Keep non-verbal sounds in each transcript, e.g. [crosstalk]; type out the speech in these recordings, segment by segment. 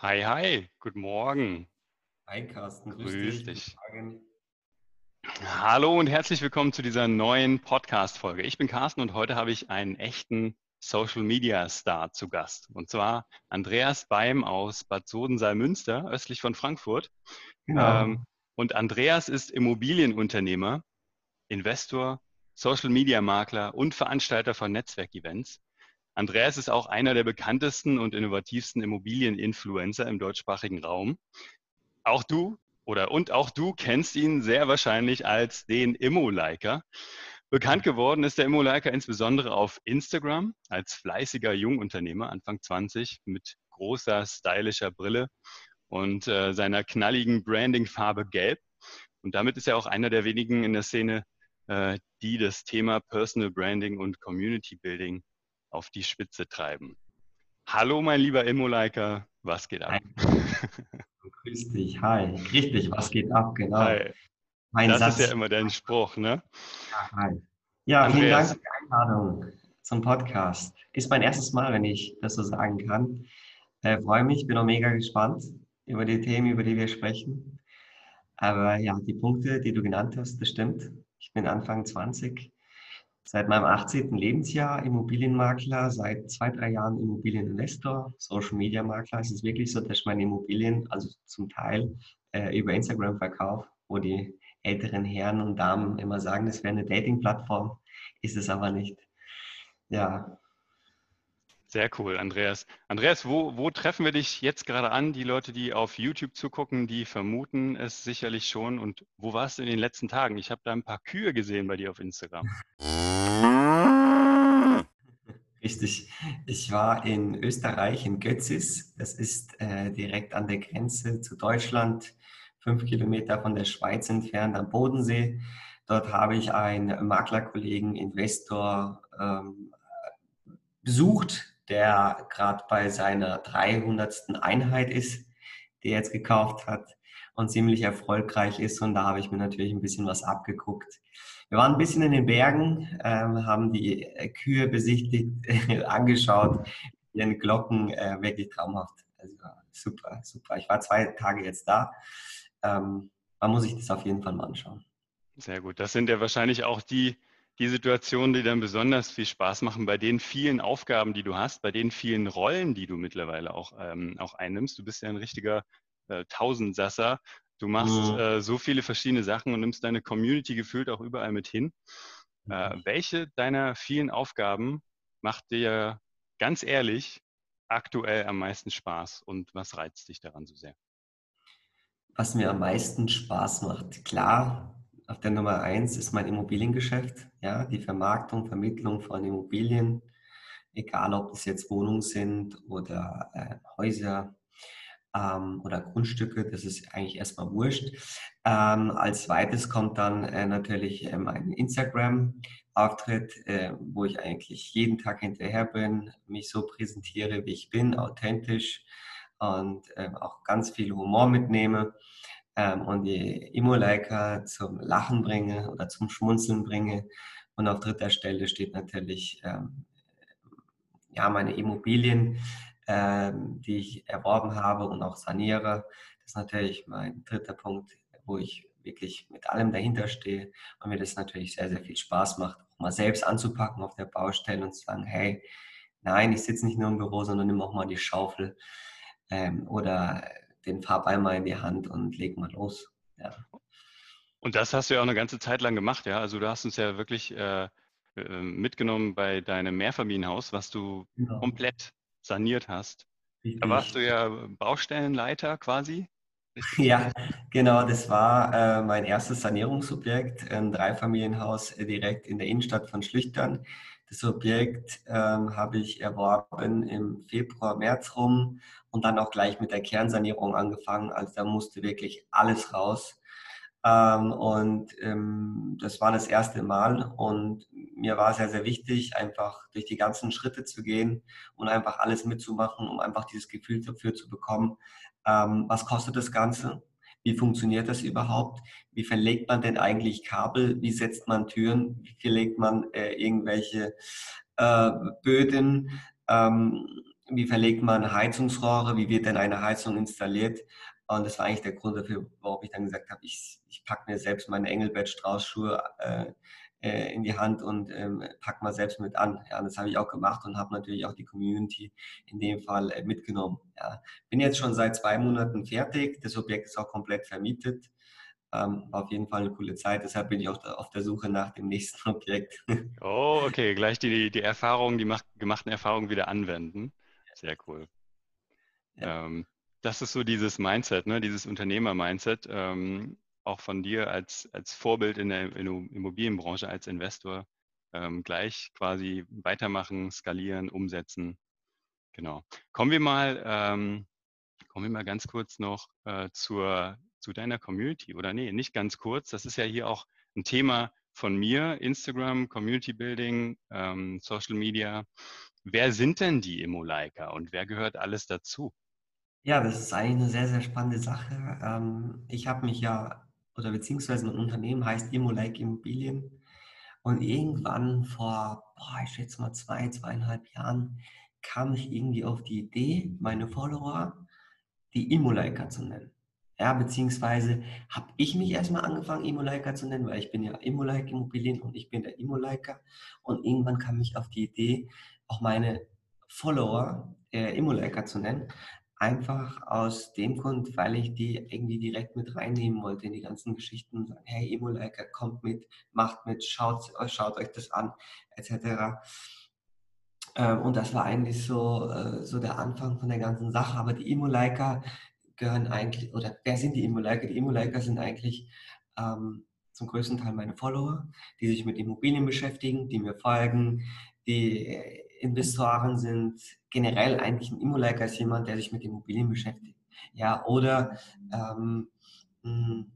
Hi, hi, guten Morgen. Hi Carsten, grüß, grüß dich. Hallo und herzlich willkommen zu dieser neuen Podcast-Folge. Ich bin Carsten und heute habe ich einen echten Social Media Star zu Gast. Und zwar Andreas Beim aus Bad Sodensaal-Münster, östlich von Frankfurt. Genau. Ähm, und Andreas ist Immobilienunternehmer, Investor, Social Media Makler und Veranstalter von Netzwerkevents. Andreas ist auch einer der bekanntesten und innovativsten Immobilieninfluencer im deutschsprachigen Raum. Auch du oder und auch du kennst ihn sehr wahrscheinlich als den Immo-Liker. Bekannt geworden ist der Immo-Liker insbesondere auf Instagram als fleißiger Jungunternehmer, Anfang 20, mit großer, stylischer Brille und äh, seiner knalligen Branding-Farbe Gelb. Und damit ist er auch einer der wenigen in der Szene, äh, die das Thema Personal Branding und Community Building auf die Spitze treiben. Hallo, mein lieber Immoliker, was geht ab? Grüß dich, hi. Richtig, was geht ab, genau. Hi. Mein das Satz. ist ja immer dein Spruch, ne? Ja, hi. Ja, Andreas. vielen Dank für die Einladung zum Podcast. Ist mein erstes Mal, wenn ich das so sagen kann. Äh, freue mich, bin auch mega gespannt über die Themen, über die wir sprechen. Aber ja, die Punkte, die du genannt hast, das stimmt. Ich bin Anfang 20 Seit meinem 18. Lebensjahr Immobilienmakler, seit zwei, drei Jahren Immobilieninvestor, Social Media Makler. Es ist wirklich so, dass ich meine Immobilien, also zum Teil äh, über Instagram verkaufe, wo die älteren Herren und Damen immer sagen, das wäre eine Dating-Plattform, ist es aber nicht. Ja, sehr cool, Andreas. Andreas, wo, wo treffen wir dich jetzt gerade an? Die Leute, die auf YouTube zugucken, die vermuten es sicherlich schon. Und wo warst du in den letzten Tagen? Ich habe da ein paar Kühe gesehen bei dir auf Instagram. [laughs] Richtig. Ich war in Österreich, in Götzis. Das ist äh, direkt an der Grenze zu Deutschland, fünf Kilometer von der Schweiz entfernt am Bodensee. Dort habe ich einen Maklerkollegen, Investor ähm, besucht, der gerade bei seiner 300. Einheit ist, die er jetzt gekauft hat und ziemlich erfolgreich ist. Und da habe ich mir natürlich ein bisschen was abgeguckt. Wir waren ein bisschen in den Bergen, ähm, haben die äh, Kühe besichtigt, [laughs] angeschaut, ihren Glocken, äh, wirklich traumhaft. Also super, super. Ich war zwei Tage jetzt da. Ähm, man muss sich das auf jeden Fall mal anschauen. Sehr gut. Das sind ja wahrscheinlich auch die die Situationen, die dann besonders viel Spaß machen, bei den vielen Aufgaben, die du hast, bei den vielen Rollen, die du mittlerweile auch, ähm, auch einnimmst. Du bist ja ein richtiger äh, Tausendsasser. Du machst mhm. äh, so viele verschiedene Sachen und nimmst deine Community gefühlt auch überall mit hin. Äh, mhm. welche deiner vielen Aufgaben macht dir ganz ehrlich aktuell am meisten Spaß und was reizt dich daran so sehr? Was mir am meisten Spaß macht, klar, auf der Nummer eins ist mein Immobiliengeschäft, ja, die Vermarktung, Vermittlung von Immobilien, egal ob es jetzt Wohnungen sind oder äh, Häuser ähm, oder Grundstücke, das ist eigentlich erstmal wurscht. Ähm, als zweites kommt dann äh, natürlich äh, mein Instagram-Auftritt, äh, wo ich eigentlich jeden Tag hinterher bin, mich so präsentiere, wie ich bin, authentisch und ähm, auch ganz viel Humor mitnehme ähm, und die Immo-Leica zum Lachen bringe oder zum Schmunzeln bringe. Und auf dritter Stelle steht natürlich ähm, ja, meine Immobilien, ähm, die ich erworben habe und auch saniere. Das ist natürlich mein dritter Punkt, wo ich wirklich mit allem dahinter stehe und mir das natürlich sehr, sehr viel Spaß macht, auch mal selbst anzupacken auf der Baustelle und zu sagen, hey, nein, ich sitze nicht nur im Büro, sondern nimm auch mal die Schaufel ähm, oder den Farbeimer in die Hand und leg mal los. Ja. Und das hast du ja auch eine ganze Zeit lang gemacht, ja. Also du hast uns ja wirklich äh, äh mitgenommen bei deinem Mehrfamilienhaus, was du genau. komplett saniert hast. Richtig. Da warst du ja Baustellenleiter quasi. Ja, genau, das war äh, mein erstes Sanierungsobjekt, ein Dreifamilienhaus direkt in der Innenstadt von Schlüchtern. Das Objekt ähm, habe ich erworben im Februar, März rum und dann auch gleich mit der Kernsanierung angefangen. Also da musste wirklich alles raus. Ähm, und ähm, das war das erste Mal und mir war sehr, sehr wichtig, einfach durch die ganzen Schritte zu gehen und einfach alles mitzumachen, um einfach dieses Gefühl dafür zu bekommen, ähm, was kostet das Ganze, wie funktioniert das überhaupt, wie verlegt man denn eigentlich Kabel, wie setzt man Türen, wie verlegt man äh, irgendwelche äh, Böden, ähm, wie verlegt man Heizungsrohre, wie wird denn eine Heizung installiert. Und das war eigentlich der Grund dafür, warum ich dann gesagt habe, ich, ich packe mir selbst meine Engelbert Strauß Schuhe äh, äh, in die Hand und ähm, pack mal selbst mit an. Ja, das habe ich auch gemacht und habe natürlich auch die Community in dem Fall äh, mitgenommen. Ja. Bin jetzt schon seit zwei Monaten fertig. Das Objekt ist auch komplett vermietet. Ähm, war auf jeden Fall eine coole Zeit. Deshalb bin ich auch da, auf der Suche nach dem nächsten [laughs] Objekt. Oh, okay. Gleich die, die Erfahrungen, die macht, gemachten Erfahrungen wieder anwenden. Sehr cool. Ja. Ähm, das ist so dieses Mindset, ne? dieses Unternehmer-Mindset, ähm, auch von dir als, als Vorbild in der Immobilienbranche, als Investor, ähm, gleich quasi weitermachen, skalieren, umsetzen. Genau. Kommen wir mal, ähm, kommen wir mal ganz kurz noch äh, zur, zu deiner Community. Oder nee, nicht ganz kurz. Das ist ja hier auch ein Thema von mir, Instagram, Community Building, ähm, Social Media. Wer sind denn die Immoliker und wer gehört alles dazu? Ja, das ist eigentlich eine sehr, sehr spannende Sache. Ähm, ich habe mich ja, oder beziehungsweise mein Unternehmen heißt Immolike Immobilien. Und irgendwann vor, boah, ich schätze mal zwei, zweieinhalb Jahren, kam ich irgendwie auf die Idee, meine Follower die Immoliker zu nennen. Ja, beziehungsweise habe ich mich erstmal angefangen, Immoliker zu nennen, weil ich bin ja Immolike Immobilien und ich bin der Immoliker. Und irgendwann kam ich auf die Idee, auch meine Follower äh, Immoliker zu nennen. Einfach aus dem Grund, weil ich die irgendwie direkt mit reinnehmen wollte in die ganzen Geschichten und sagen, hey, Emo-Liker, kommt mit, macht mit, schaut, schaut euch das an, etc. Ähm, und das war eigentlich so, äh, so der Anfang von der ganzen Sache. Aber die Emo-Liker gehören eigentlich, oder wer sind die Emo-Liker? Die Emo-Liker sind eigentlich ähm, zum größten Teil meine Follower, die sich mit Immobilien beschäftigen, die mir folgen, die äh, Investoren sind generell eigentlich ein Immoliker als jemand, der sich mit Immobilien beschäftigt. Ja, oder ähm, hm,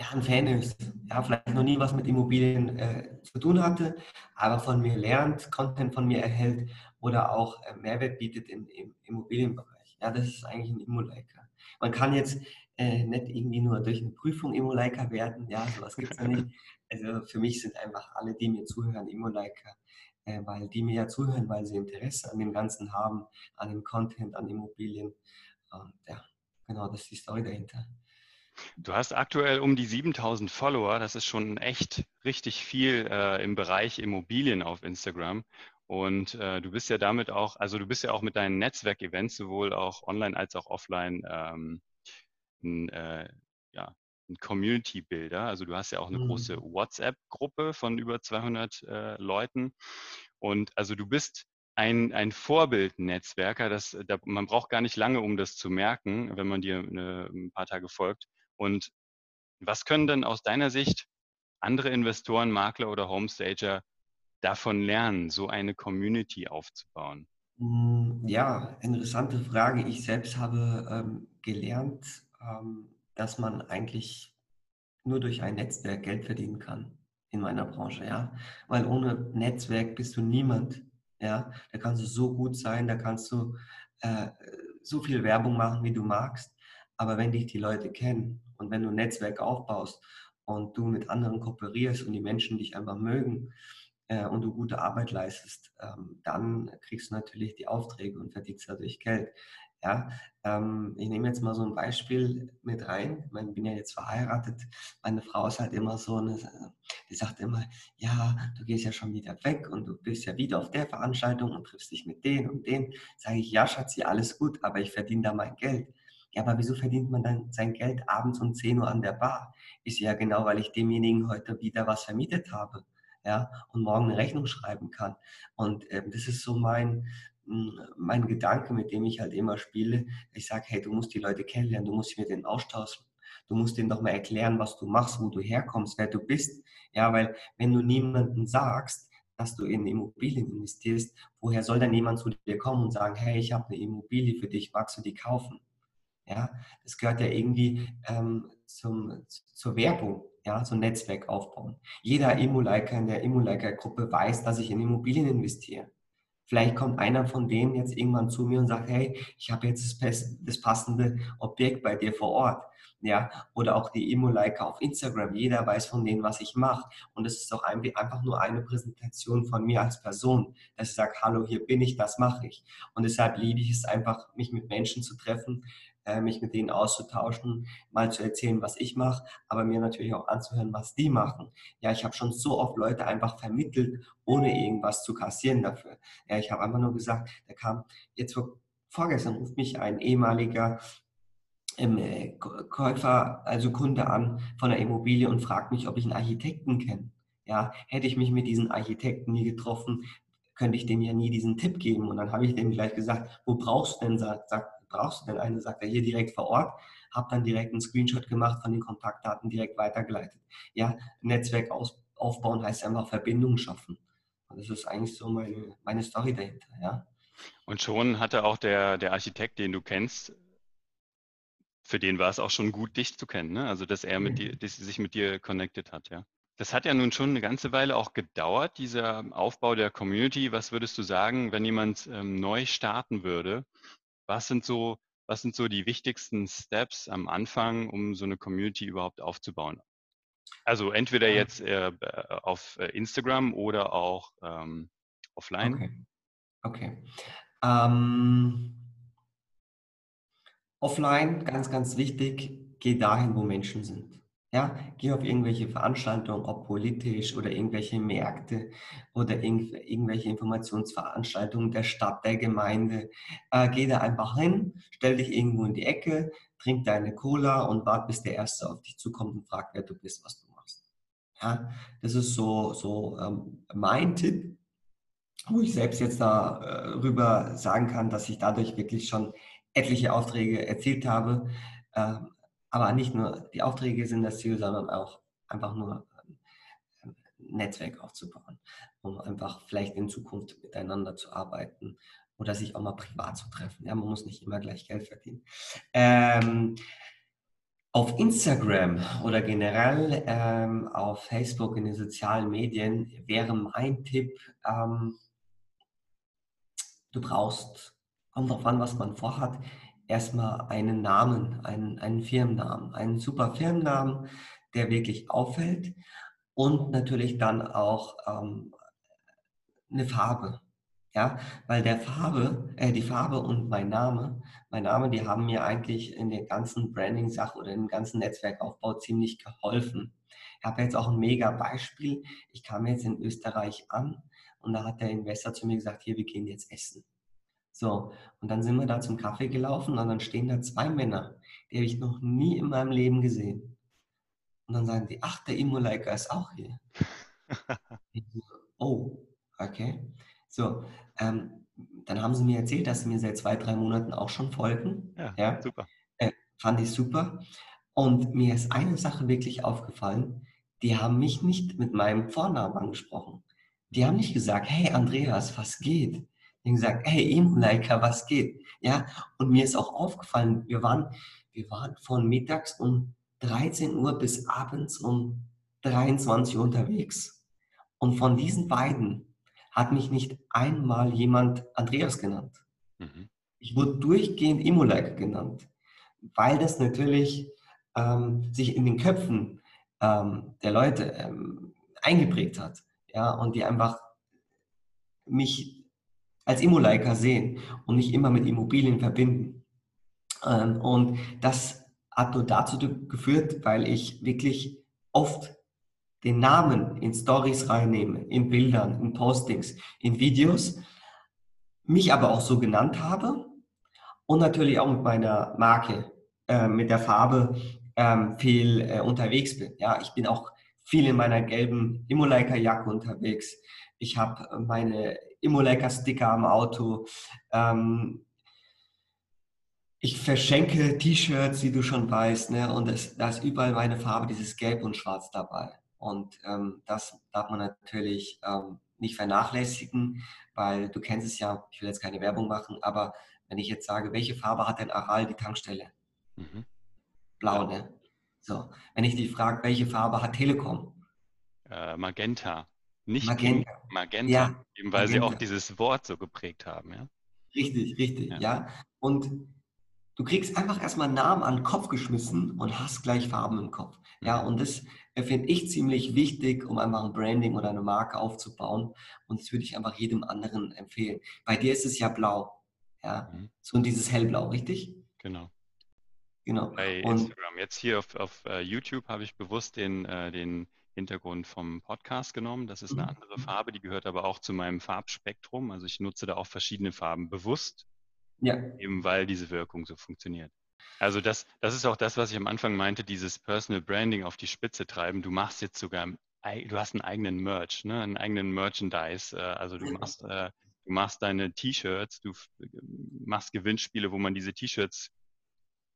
ja, ein Fan ist, ja, vielleicht noch nie was mit Immobilien äh, zu tun hatte, aber von mir lernt, Content von mir erhält oder auch äh, Mehrwert bietet im, im Immobilienbereich. Ja, das ist eigentlich ein Immoliker. Man kann jetzt äh, nicht irgendwie nur durch eine Prüfung Immoliker werden, ja, sowas gibt es ja nicht. Also für mich sind einfach alle, die mir zuhören, Immoliker, äh, weil die mir ja zuhören, weil sie Interesse an dem Ganzen haben, an dem Content, an Immobilien. Und ja, genau, das ist die Story dahinter. Du hast aktuell um die 7000 Follower. Das ist schon echt richtig viel äh, im Bereich Immobilien auf Instagram. Und äh, du bist ja damit auch, also du bist ja auch mit deinen Netzwerkevents sowohl auch online als auch offline ähm, ein, äh, Community-Builder. Also du hast ja auch eine mhm. große WhatsApp-Gruppe von über 200 äh, Leuten. Und also du bist ein, ein Vorbild-Netzwerker. Das, da, man braucht gar nicht lange, um das zu merken, wenn man dir eine, ein paar Tage folgt. Und was können denn aus deiner Sicht andere Investoren, Makler oder Homestager davon lernen, so eine Community aufzubauen? Hm, ja, interessante Frage. Ich selbst habe ähm, gelernt, ähm, dass man eigentlich nur durch ein Netzwerk Geld verdienen kann in meiner Branche, ja. Weil ohne Netzwerk bist du niemand, ja. Da kannst du so gut sein, da kannst du äh, so viel Werbung machen, wie du magst. Aber wenn dich die Leute kennen und wenn du ein Netzwerk aufbaust und du mit anderen kooperierst und die Menschen dich einfach mögen äh, und du gute Arbeit leistest, ähm, dann kriegst du natürlich die Aufträge und verdienst dadurch Geld. Ja, ähm, ich nehme jetzt mal so ein Beispiel mit rein. Ich, bin ja jetzt verheiratet. Meine Frau ist halt immer so eine, die sagt immer, ja, du gehst ja schon wieder weg und du bist ja wieder auf der Veranstaltung und triffst dich mit denen und denen. Sage ich, ja, Schatzi, alles gut, aber ich verdiene da mein Geld. Ja, aber wieso verdient man dann sein Geld abends um 10 Uhr an der Bar? Ist ja genau, weil ich demjenigen heute wieder was vermietet habe. Ja, und morgen eine Rechnung schreiben kann. Und ähm, das ist so mein, mein Gedanke, mit dem ich halt immer spiele. Ich sage, hey, du musst die Leute kennenlernen, du musst mit denen austauschen. Du musst denen doch mal erklären, was du machst, wo du herkommst, wer du bist. Ja, weil wenn du niemandem sagst, dass du in Immobilien investierst, woher soll dann jemand zu dir kommen und sagen, hey, ich habe eine Immobilie für dich, magst du die kaufen? Ja, das gehört ja irgendwie ähm, zum, zur Werbung, ja, zum Netzwerk aufbauen. Jeder Immo-Liker in der Immo-Liker-Gruppe weiß, dass ich in Immobilien investiere. Vielleicht kommt einer von denen jetzt irgendwann zu mir und sagt, hey, ich habe jetzt das, passende Objekt bei dir vor Ort. Ja, oder auch die Immo-Liker auf Instagram. Jeder weiß von denen, was ich mache. Und es ist auch einfach nur eine Präsentation von mir als Person, dass ich sage, hallo, hier bin ich, das mache ich. Und deshalb liebe ich es einfach, mich mit Menschen zu treffen, äh, mich mit denen auszutauschen, mal zu erzählen, was ich mache, aber mir natürlich auch anzuhören, was die machen. Ja, ich habe schon so oft Leute einfach vermittelt, ohne irgendwas zu kassieren dafür. Ja, ich habe einfach nur gesagt, da kam jetzt vor, vorgestern ruft mich ein ehemaliger ähm, Käufer, also Kunde an von der Immobilie und fragt mich, ob ich einen Architekten kenne. Ja, hätte ich mich mit diesen Architekten nie getroffen, könnte ich dem ja nie diesen Tipp geben. Und dann habe ich dem gleich gesagt, wo brauchst du denn, sagt, sagt brauchst du denn eine? Sagt er hier direkt vor Ort. Habe dann direkt einen Screenshot gemacht von den Kontaktdaten direkt weitergeleitet. Ja, Netzwerk aus, aufbauen heißt einfach Verbindungen schaffen. Und das ist eigentlich so meine, meine Story dahinter, ja. Und schon hatte auch der, der Architekt, den du kennst, für den war es auch schon gut, dich zu kennen, ne? Also dass er mit mhm. dir, dass sich mit dir connected hat, ja. Das hat ja nun schon eine ganze Weile auch gedauert, dieser Aufbau der Community. Was würdest du sagen, wenn jemand ähm, neu starten würde was sind so, was sind so die wichtigsten Steps am Anfang, um so eine Community überhaupt aufzubauen? Also entweder jetzt äh, auf äh, Instagram oder auch ähm, offline. Okay. okay. Ähm, offline, ganz, ganz wichtig, geh dahin, wo Menschen sind. Ja, geh auf irgendwelche Veranstaltungen, ob politisch oder irgendwelche Märkte oder irgendw irgendwelche Informationsveranstaltungen der Stadt, der Gemeinde. Äh, geh da einfach hin, stell dich irgendwo in die Ecke, trink deine Cola und wart, bis der Erste auf dich zukommt und fragt, wer du bist, was du machst. Ja, das ist so, so ähm, mein Tipp, wo ich selbst jetzt darüber äh, sagen kann, dass ich dadurch wirklich schon etliche Aufträge erzielt habe. Ähm, aber nicht nur die Aufträge sind das Ziel, sondern auch einfach nur ein ähm, Netzwerk aufzubauen, um einfach vielleicht in Zukunft miteinander zu arbeiten oder sich auch mal privat zu treffen. Ja, man muss nicht immer gleich Geld verdienen. Ähm, auf Instagram oder generell ähm, auf Facebook in den sozialen Medien wäre mein Tipp, ähm, du brauchst, kommt drauf an, was man vorhat, erstmal einen Namen, einen, einen Firmennamen, einen super Firmennamen, der wirklich auffällt und natürlich dann auch ähm, eine Farbe. Ja, weil der Farbe, äh, die Farbe und mein Name, mein Name, die haben mir eigentlich in der ganzen Branding-Sache oder im ganzen Netzwerkaufbau ziemlich geholfen. Ich habe jetzt auch ein mega Beispiel. Ich kam jetzt in Österreich an und da hat der Investor zu mir gesagt, hier, wir gehen jetzt essen. So, und dann sind wir da zum Kaffee gelaufen und dann stehen da zwei Männer, die habe ich noch nie in meinem Leben gesehen. Und dann sagen die, ach, der Immo-Liker ist auch hier. [laughs] oh, okay. So, ähm, dann haben sie mir erzählt, dass sie mir seit zwei, drei Monaten auch schon folgen. Ja, ja. super. Äh, fand ich super. Und mir ist eine Sache wirklich aufgefallen, die haben mich nicht mit meinem Vornamen angesprochen. Die haben nicht gesagt, hey Andreas, was geht? Haben gesagt, hey Imulaika, was geht? Ja, und mir ist auch aufgefallen, wir waren, wir waren von mittags um 13 Uhr bis abends um 23 Uhr unterwegs. Und von diesen beiden hat mich nicht einmal jemand Andreas genannt. Mhm. Ich wurde durchgehend Imulaika genannt, weil das natürlich ähm, sich in den Köpfen ähm, der Leute ähm, eingeprägt hat. Ja, und die einfach mich als Immoleiker sehen und nicht immer mit Immobilien verbinden. Ähm, und das hat nur dazu geführt, weil ich wirklich oft den Namen in Stories reinnehme, in Bildern, in Postings, in Videos, mich aber auch so genannt habe und natürlich auch mit meiner Marke, äh, mit der Farbe ähm, viel äh, unterwegs bin. Ja, ich bin auch viel in meiner gelben Immoleiker-Jacke unterwegs. Ich habe meine Immolecker-Sticker am Auto. Ähm, Ich verschenke T-Shirts, wie du schon weißt, ne? und es, da ist überall meine Farbe, dieses Gelb und Schwarz dabei. Und ähm, das darf man natürlich ähm, nicht vernachlässigen, weil du kennst es ja, ich will jetzt keine Werbung machen, aber wenn ich jetzt sage, welche Farbe hat denn Aral die Tankstelle? Mhm. Blau, ne? So, wenn ich dich frage, welche Farbe hat Telekom? Äh, Magenta. Nicht Magenta. Magenta, ja, eben weil Magenta. sie auch dieses Wort so geprägt haben, ja? Richtig, richtig, ja. ja. Und du kriegst einfach erstmal einen Namen an den Kopf geschmissen und hast gleich Farben im Kopf. Ja, mhm. und das finde ich ziemlich wichtig, um einfach ein Branding oder eine Marke aufzubauen. Und das würde ich einfach jedem anderen empfehlen. Bei dir ist es ja blau. Ja, mhm. so dieses hellblau, richtig? Genau. Genau. Bei und Instagram. Jetzt hier auf, auf uh, YouTube habe ich bewusst den, uh, den Hintergrund vom Podcast genommen. Das ist eine mhm. andere Farbe, die gehört aber auch zu meinem Farbspektrum. Also ich nutze da auch verschiedene Farben bewusst, ja. eben weil diese Wirkung so funktioniert. Also das, das ist auch das, was ich am Anfang meinte, dieses Personal Branding auf die Spitze treiben. Du machst jetzt sogar, du hast einen eigenen Merch, ne? einen eigenen Merchandise. Äh, also du machst, äh, du machst deine T-Shirts, du machst Gewinnspiele, wo man diese T-Shirts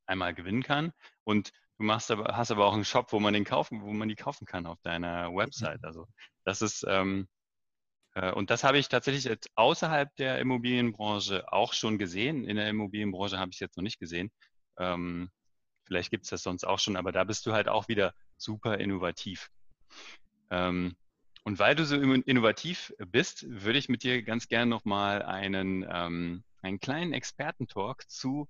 einmal gewinnen kann. Und du machst aber, hast aber auch einen Shop, wo man den kaufen, wo man die kaufen kann auf deiner Website. Also das ist ähm, äh, und das habe ich tatsächlich jetzt außerhalb der Immobilienbranche auch schon gesehen. In der Immobilienbranche habe ich es jetzt noch nicht gesehen. Ähm, vielleicht gibt es das sonst auch schon, aber da bist du halt auch wieder super innovativ. Ähm, und weil du so innovativ bist, würde ich mit dir ganz gerne nochmal einen, ähm, einen kleinen Expertentalk zu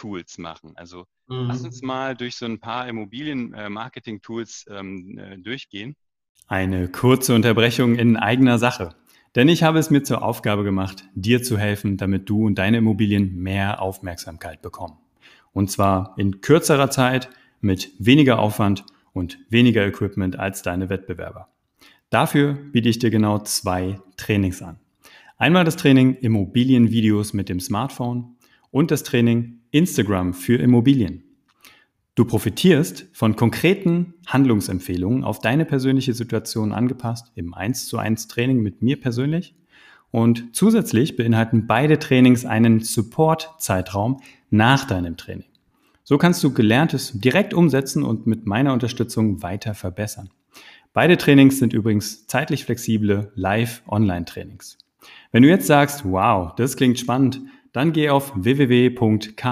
Immobilienmarketing-Tools machen. Also mhm. lass uns mal durch so ein paar Immobilienmarketing-Tools ähm, äh, durchgehen. Eine kurze Unterbrechung in eigener Sache. Denn ich habe es mir zur Aufgabe gemacht, dir zu helfen, damit du und deine Immobilien mehr Aufmerksamkeit bekommen. Und zwar in kürzerer Zeit, mit weniger Aufwand und weniger Equipment als deine Wettbewerber. Dafür biete ich dir genau zwei Trainings an. Einmal das Training Immobilienvideos mit dem Smartphone und das Training Instagram für Immobilien. Du profitierst von konkreten Handlungsempfehlungen auf deine persönliche Situation angepasst im 1 zu 1 Training mit mir persönlich. Und zusätzlich beinhalten beide Trainings einen Support-Zeitraum nach deinem Training. So kannst du Gelerntes direkt umsetzen und mit meiner Unterstützung weiter verbessern. Beide Trainings sind übrigens zeitlich flexible Live-Online-Trainings. Wenn du jetzt sagst, wow, das klingt spannend, dann geh auf www.kahab.de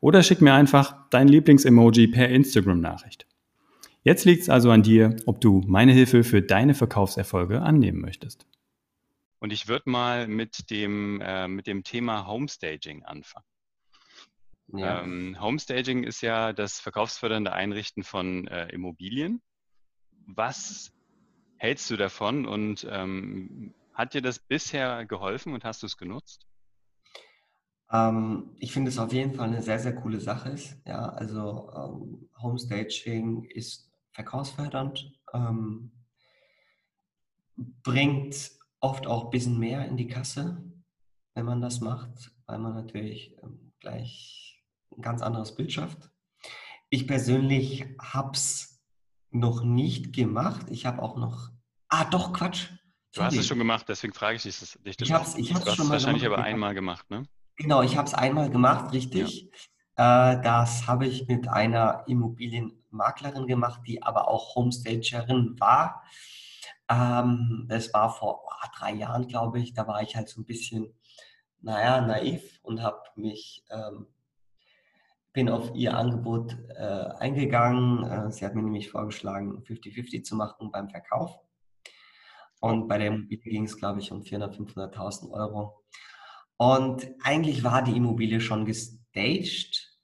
oder schick mir einfach dein Lieblingsemoji per Instagram-Nachricht. Jetzt liegt es also an dir, ob du meine Hilfe für deine Verkaufserfolge annehmen möchtest. Und ich würde mal mit dem, äh, mit dem Thema Homestaging anfangen. Ja. Ähm, Homestaging ist ja das verkaufsfördernde Einrichten von äh, Immobilien. Was hältst du davon und ähm, hat dir das bisher geholfen und hast du es genutzt? Ähm, ich finde es auf jeden Fall eine sehr, sehr coole Sache ist. Ja, also ähm, Homestaging ist verkaufsfördernd, ähm, bringt oft auch ein bisschen mehr in die Kasse, wenn man das macht, weil man natürlich ähm, gleich ein ganz anderes Bild schafft. Ich persönlich habe es noch nicht gemacht. Ich habe auch noch. Ah, doch, Quatsch. Du hast es schon gemacht, deswegen frage ich dich das. Ich habe es schon mal wahrscheinlich gemacht. aber einmal gemacht, ne? Genau, ich habe es einmal gemacht, richtig. Ja. Äh, das habe ich mit einer Immobilienmaklerin gemacht, die aber auch Homestagerin war. Ähm, das war vor oh, drei Jahren, glaube ich. Da war ich halt so ein bisschen, naja, naiv und habe mich, ähm, bin auf ihr Angebot äh, eingegangen. Äh, sie hat mir nämlich vorgeschlagen, 50-50 zu machen beim Verkauf. Und bei der Immobilie ging es, glaube ich, um 400.000, 500.000 Euro. Und eigentlich war die Immobilie schon gestaged,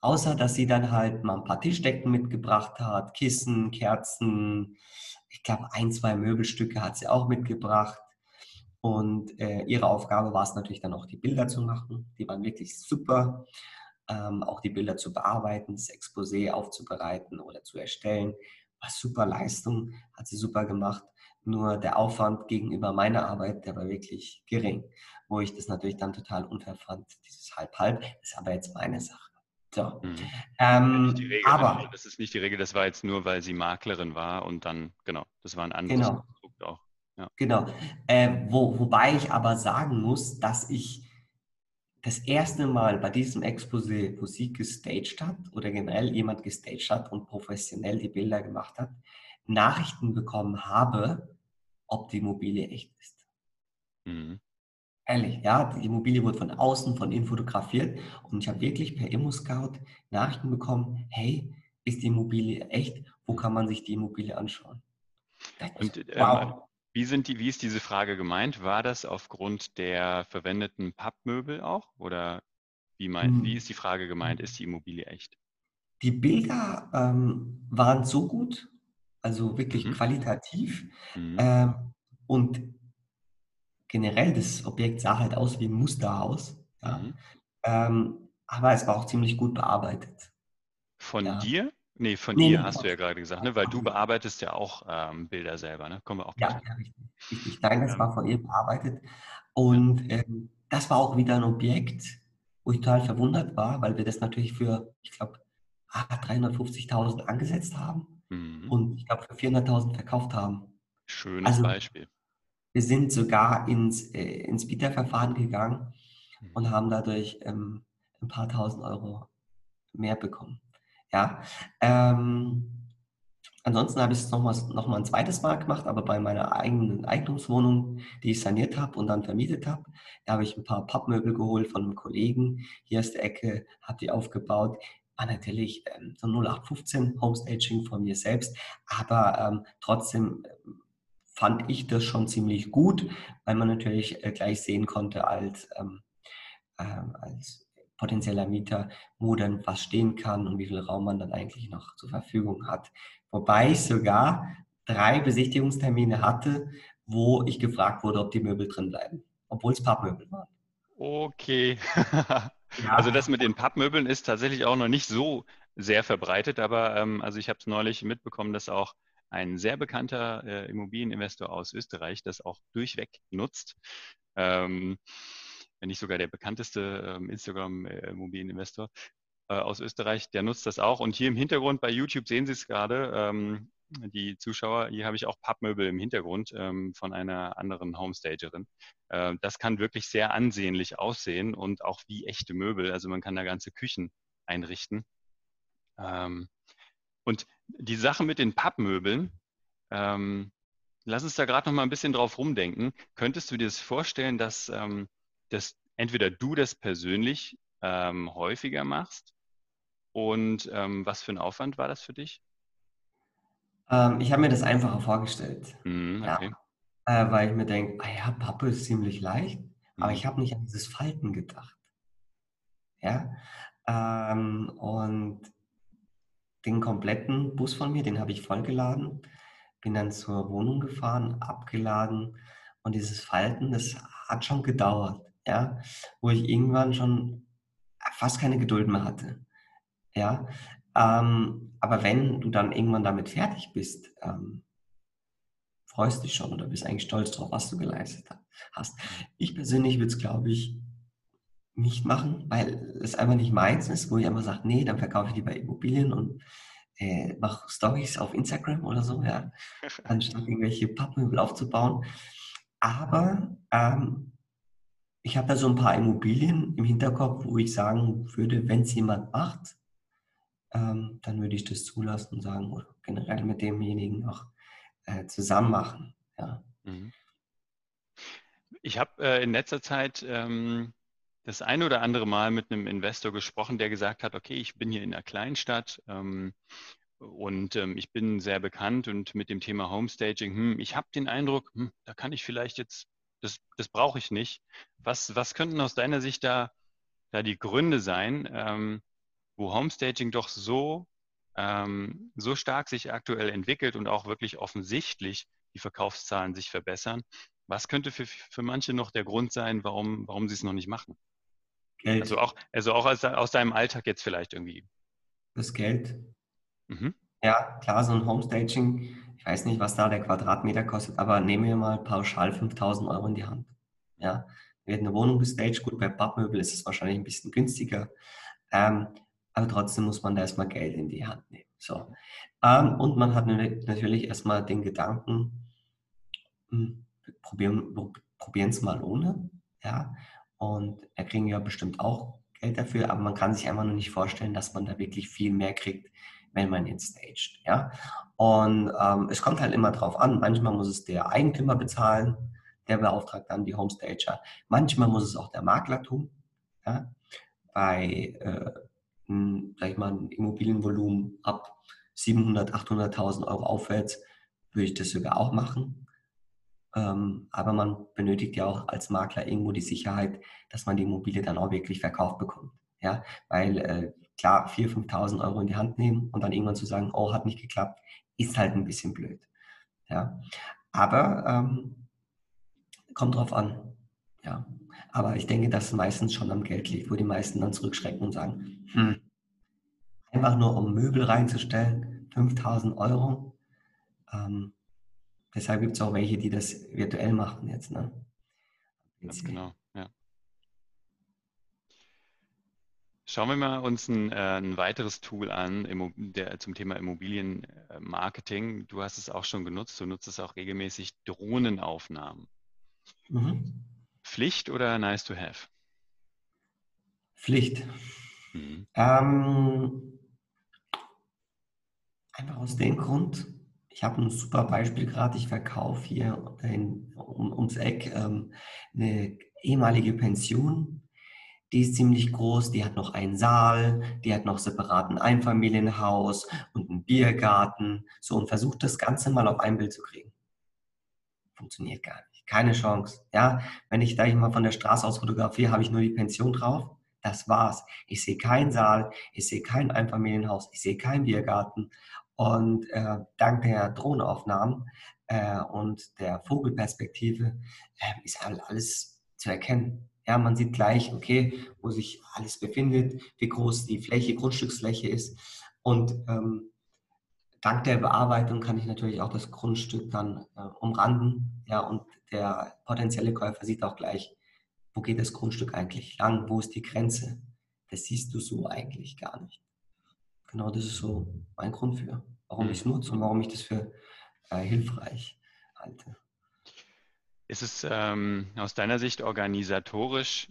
außer dass sie dann halt mal ein paar Tischdecken mitgebracht hat, Kissen, Kerzen, ich glaube ein, zwei Möbelstücke hat sie auch mitgebracht. Und äh, ihre Aufgabe war es natürlich dann auch die Bilder zu machen. Die waren wirklich super. Ähm, auch die Bilder zu bearbeiten, das Exposé aufzubereiten oder zu erstellen. War super Leistung, hat sie super gemacht. Nur der Aufwand gegenüber meiner Arbeit, der war wirklich gering wo ich das natürlich dann total unfair fand, dieses Halb-Halb, ist aber jetzt meine Sache. So. Mhm. Ähm, Regel, aber das ist nicht die Regel, das war jetzt nur, weil sie Maklerin war und dann, genau, das war ein anderes genau. Konstrukt auch. Ja. Genau. Äh, wo, wobei ich aber sagen muss, dass ich das erste Mal bei diesem Exposé, wo sie gestaged hat oder generell jemand gestaged hat und professionell die Bilder gemacht hat, Nachrichten bekommen habe, ob die Immobilie echt ist. Mhm. Ehrlich, ja, die Immobilie wurde von außen, von innen fotografiert und ich habe wirklich per Immo-Scout Nachrichten bekommen, hey, ist die Immobilie echt? Wo kann man sich die Immobilie anschauen? Und, ähm, wow. Wie, sind die, wie ist diese Frage gemeint? War das aufgrund der verwendeten Pappmöbel auch? Oder wie, mein, hm. wie ist die Frage gemeint? Ist die Immobilie echt? Die Bilder ähm, waren so gut, also wirklich mhm. qualitativ. Mhm. Ähm, und generell, das Objekt sah halt aus wie ein Musterhaus. Ja? Mhm. Ähm, aber es war auch ziemlich gut bearbeitet. Von ja. dir? Nee, von nee, ihr hast du ja gerade gesagt, ne? weil du bearbeitest ja auch ähm, Bilder selber, ne? Kommen wir auch. Ja, ja richtig, richtig. Nein, das war von ihr bearbeitet. Und ähm, das war auch wieder ein Objekt, wo ich total verwundert war, weil wir das natürlich für, ich glaube, 350.000 angesetzt haben mhm. und ich glaube für 400.000 verkauft haben. Schönes also, Beispiel. Wir sind sogar ins, äh, ins Bieterverfahren gegangen mhm. und haben dadurch ähm, ein paar tausend Euro mehr bekommen. Ja. Ähm, ansonsten habe ich es nochmal noch mal ein zweites Mal gemacht, aber bei meiner eigenen Eigentumswohnung, die ich saniert habe und dann vermietet habe, da habe ich ein paar Pappmöbel geholt von einem Kollegen. Hier ist die Ecke, habe die aufgebaut. War natürlich ähm, so 0815 Homestaging von mir selbst, aber ähm, trotzdem ähm, fand ich das schon ziemlich gut, weil man natürlich äh, gleich sehen konnte als, ähm, äh, als potenzieller Mieter, wo dann was stehen kann und wie viel Raum man dann eigentlich noch zur Verfügung hat. Wobei ich sogar drei Besichtigungstermine hatte, wo ich gefragt wurde, ob die Möbel drin bleiben, obwohl es Pappmöbel waren. Okay. [laughs] Also das mit den Pappmöbeln ist tatsächlich auch noch nicht so sehr verbreitet, aber ähm, also ich habe es neulich mitbekommen, dass auch ein sehr bekannter äh, Immobilieninvestor aus Österreich das auch durchweg nutzt. Ähm, wenn nicht sogar der bekannteste ähm, Instagram-Immobilieninvestor äh, aus Österreich, der nutzt das auch. Und hier im Hintergrund bei YouTube sehen Sie es gerade, ähm, die Zuschauer, hier habe ich auch Pappmöbel im Hintergrund ähm, von einer anderen Homestagerin. Äh, das kann wirklich sehr ansehnlich aussehen und auch wie echte Möbel. Also man kann da ganze Küchen einrichten. Ähm, und die Sache mit den Pappmöbeln, ähm, lass uns da gerade noch mal ein bisschen drauf rumdenken. Könntest du dir das vorstellen, dass ähm, dass entweder du das persönlich ähm, häufiger machst und ähm, was für ein Aufwand war das für dich? Ähm, ich habe mir das einfacher vorgestellt. Mm, okay. ja, äh, weil ich mir denke, ah ja, Pappe ist ziemlich leicht, mm. aber ich mhm. habe nicht an dieses Falten gedacht. Ja, ähm, und den kompletten Bus von mir, den habe ich vollgeladen, bin dann zur Wohnung gefahren, abgeladen und dieses Falten, das hat schon gedauert ja, wo ich irgendwann schon fast keine Geduld mehr hatte. Ja, ähm, aber wenn du dann irgendwann damit fertig bist, ähm, freust dich schon oder bist eigentlich stolz drauf, was du geleistet hast. Ich persönlich würde es, glaube ich, nicht machen, weil es einfach nicht meins ist, wo ich einfach sage, nee, dann verkaufe ich lieber Immobilien und äh, mache Stories auf Instagram oder so, ja, [laughs] anstatt irgendwelche Pappmöbel aufzubauen. Aber ähm, ich habe da so ein paar Immobilien im Hinterkopf, wo ich sagen würde, wenn es jemand macht, ähm, dann würde ich das zulassen und sagen, oder generell mit demjenigen auch äh, zusammen machen. Ja. Mhm. Ich habe äh, in letzter Zeit ähm, das ein oder andere Mal mit einem Investor gesprochen, der gesagt hat, okay, ich bin hier in einer Kleinstadt ähm, und ähm, ich bin sehr bekannt und mit dem Thema Homestaging, hm, ich habe den Eindruck, hm, da kann ich vielleicht jetzt das, das brauche ich nicht. Was, was könnten aus deiner Sicht da, da die Gründe sein, ähm, wo Homestaging doch so, ähm, so stark sich aktuell entwickelt und auch wirklich offensichtlich die Verkaufszahlen sich verbessern? Was könnte für, für manche noch der Grund sein, warum, warum sie es noch nicht machen? Geld. Also auch, also auch aus, aus deinem Alltag jetzt vielleicht irgendwie. Das Geld. Mhm. Ja, klar, so ein Homestaging ich weiß nicht, was da der Quadratmeter kostet, aber nehmen wir mal pauschal 5000 Euro in die Hand. Ja, wird eine Wohnung gestaged, gut, bei Pappmöbel ist es wahrscheinlich ein bisschen günstiger, ähm, aber trotzdem muss man da erstmal Geld in die Hand nehmen. So. Ähm, und man hat natürlich erstmal den Gedanken, hm, probieren es mal ohne. Ja, und er kriegen ja bestimmt auch Geld dafür, aber man kann sich einfach nur nicht vorstellen, dass man da wirklich viel mehr kriegt, wenn man ihn staged. Ja? Und ähm, es kommt halt immer drauf an. Manchmal muss es der Eigentümer bezahlen, der beauftragt dann die Homestager. Manchmal muss es auch der Makler tun. Ja? Bei, äh, sag ich mal, ein Immobilienvolumen ab 700, 800.000 Euro aufwärts würde ich das sogar auch machen. Ähm, aber man benötigt ja auch als Makler irgendwo die Sicherheit, dass man die Immobilie dann auch wirklich verkauft bekommt. Ja, weil äh, klar, 4.000, 5.000 Euro in die Hand nehmen und dann irgendwann zu sagen, oh, hat nicht geklappt, ist halt ein bisschen blöd. Ja, aber ähm, kommt drauf an. Ja, aber ich denke, dass es meistens schon am Geld liegt, wo die meisten dann zurückschrecken und sagen, hm, einfach nur um Möbel reinzustellen, 5.000 Euro. Ähm, deshalb gibt es auch welche, die das virtuell machen jetzt. Ne? Ganz genau. Schauen wir mal uns ein, äh, ein weiteres Tool an der, zum Thema Immobilienmarketing. Du hast es auch schon genutzt, du nutzt es auch regelmäßig, Drohnenaufnahmen. Mhm. Pflicht oder nice to have? Pflicht. Mhm. Ähm, einfach aus dem Grund, ich habe ein super Beispiel gerade, ich verkaufe hier in, um, ums Eck ähm, eine ehemalige Pension die ist ziemlich groß, die hat noch einen Saal, die hat noch separaten Einfamilienhaus und einen Biergarten. So und versucht das Ganze mal auf ein Bild zu kriegen. Funktioniert gar nicht. Keine Chance. Ja, wenn ich da mal von der Straße aus fotografiere, habe ich nur die Pension drauf. Das war's. Ich sehe keinen Saal, ich sehe kein Einfamilienhaus, ich sehe keinen Biergarten. Und äh, dank der Drohnenaufnahmen äh, und der Vogelperspektive äh, ist alles zu erkennen. Ja, man sieht gleich, okay, wo sich alles befindet, wie groß die Fläche, Grundstücksfläche ist. Und ähm, dank der Bearbeitung kann ich natürlich auch das Grundstück dann äh, umranden. Ja, und der potenzielle Käufer sieht auch gleich, wo geht das Grundstück eigentlich lang, wo ist die Grenze. Das siehst du so eigentlich gar nicht. Genau, das ist so mein Grund für, warum mhm. ich es nutze und warum ich das für äh, hilfreich halte. Ist es ähm, aus deiner Sicht organisatorisch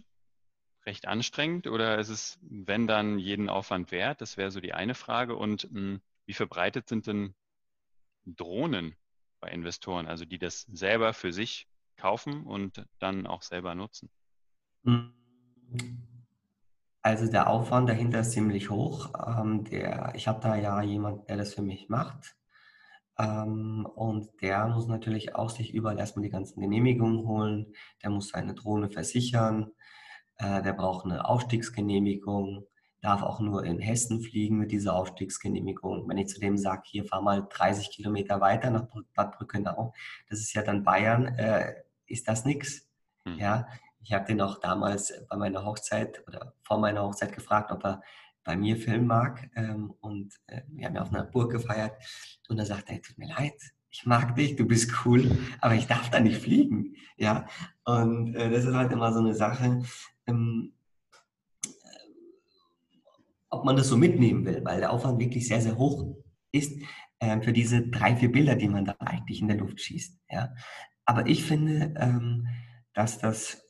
recht anstrengend oder ist es, wenn dann, jeden Aufwand wert? Das wäre so die eine Frage. Und mh, hm, wie verbreitet sind denn Drohnen bei Investoren, also die das selber für sich kaufen und dann auch selber nutzen? Also der Aufwand dahinter ist ziemlich hoch. Ähm, der, ich habe da ja jemanden, der das für mich macht. Ähm, und der muss natürlich auch sich überall erstmal die ganzen Genehmigungen holen. Der muss seine Drohne versichern. Äh, der braucht eine Aufstiegsgenehmigung. Darf auch nur in Hessen fliegen mit dieser Aufstiegsgenehmigung. Wenn ich zu dem sage, hier fahr mal 30 Kilometer weiter nach Bad Brückenau, das ist ja dann Bayern, äh, ist das nichts. Hm. Ja, ich habe den auch damals bei meiner Hochzeit oder vor meiner Hochzeit gefragt, ob er bei mir filmen mag. Ähm, und äh, wir haben ja auf einer Burg gefeiert. Und da sagt er, tut mir leid, ich mag dich, du bist cool, aber ich darf da nicht fliegen. Ja, und äh, das ist halt immer so eine Sache, ähm, äh, ob man das so mitnehmen will, weil der Aufwand wirklich sehr, sehr hoch ist äh, für diese drei, vier Bilder, die man da eigentlich in der Luft schießt. Ja, aber ich finde, ähm, dass das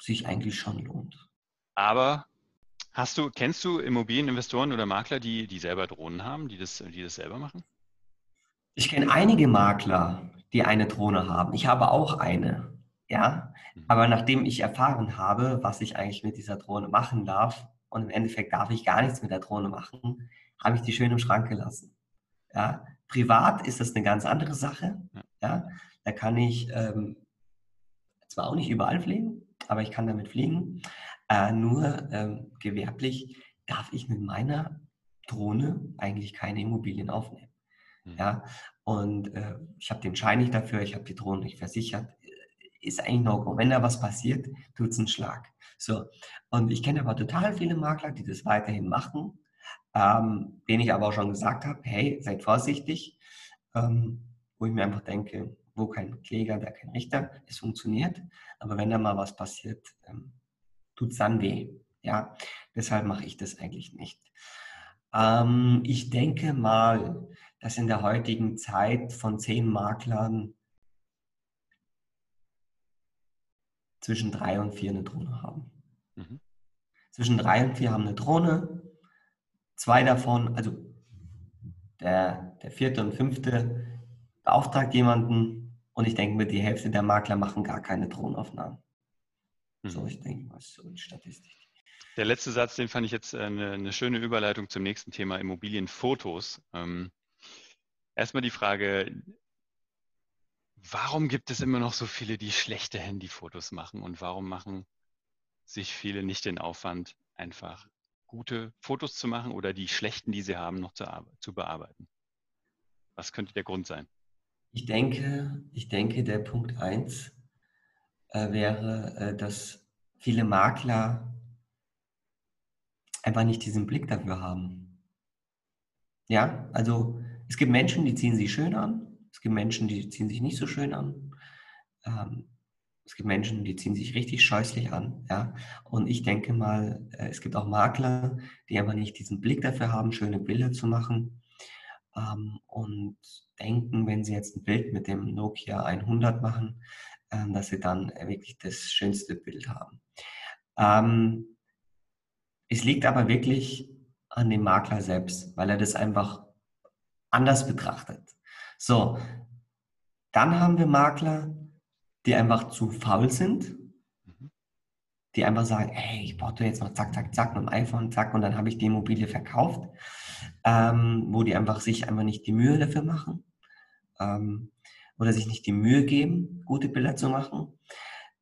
sich eigentlich schon lohnt. Aber Hast du, kennst du Immobilieninvestoren oder Makler, die, die selber Drohnen haben, die das, die das selber machen? Ich kenne einige Makler, die eine Drohne haben. Ich habe auch eine. Ja, mhm. aber nachdem ich erfahren habe, was ich eigentlich mit dieser Drohne machen darf, und im Endeffekt darf ich gar nichts mit der Drohne machen, habe ich die schön im Schrank gelassen. Ja, privat ist das eine ganz andere Sache. Ja, da kann ich ähm, zwar auch nicht überall fliegen, aber ich kann damit fliegen. Äh, nur ähm, gewerblich darf ich mit meiner Drohne eigentlich keine Immobilien aufnehmen. Mhm. Ja, und äh, ich habe den Schein nicht dafür, ich habe die Drohne nicht versichert. Ist eigentlich No-Go. Wenn da was passiert, tut es einen Schlag. So. Und ich kenne aber total viele Makler, die das weiterhin machen, ähm, denen ich aber auch schon gesagt habe, hey, seid vorsichtig, ähm, wo ich mir einfach denke, wo kein Kläger, da kein Richter, es funktioniert. Aber wenn da mal was passiert, ähm, tut es dann weh. Ja, deshalb mache ich das eigentlich nicht. Ähm, ich denke mal, dass in der heutigen Zeit von zehn Maklern zwischen drei und vier eine Drohne haben. Mhm. Zwischen drei und vier haben eine Drohne. Zwei davon, also der, der vierte und fünfte beauftragt jemanden und ich denke mir, die Hälfte der Makler machen gar keine Drohnenaufnahmen. Mhm. So, ich denke mal, so die Statistik. Der letzte Satz, den fand ich jetzt eine, eine schöne Überleitung zum nächsten Thema Immobilienfotos. Ähm, erstmal die Frage, warum gibt es immer noch so viele, die schlechte Handyfotos machen und warum machen sich viele nicht den Aufwand, einfach gute Fotos zu machen oder die schlechten, die sie haben, noch zu, zu bearbeiten? Was könnte der Grund sein? Ich denke, ich denke, der Punkt 1 äh, wäre, äh, dass viele Makler einfach nicht diesen Blick dafür haben. Ja, also es gibt Menschen, die ziehen sich schön an, es gibt Menschen, die ziehen sich nicht so schön an. Ähm, es gibt Menschen, die ziehen sich richtig scheußlich an. Ja? Und ich denke mal, äh, es gibt auch Makler, die einfach nicht diesen Blick dafür haben, schöne Bilder zu machen. Ähm, und denken, wenn sie jetzt ein Bild mit dem Nokia 100 machen, äh, dass sie dann wirklich das schönste Bild haben. Ähm, es liegt aber wirklich an dem Makler selbst, weil er das einfach anders betrachtet. So, dann haben wir Makler, die einfach zu faul sind, die einfach sagen, hey, ich brauche jetzt noch zack, zack, zack mit dem iPhone, zack, und dann habe ich die Immobilie verkauft, ähm, wo die einfach sich einfach nicht die Mühe dafür machen ähm, oder sich nicht die Mühe geben, gute Bilder zu machen.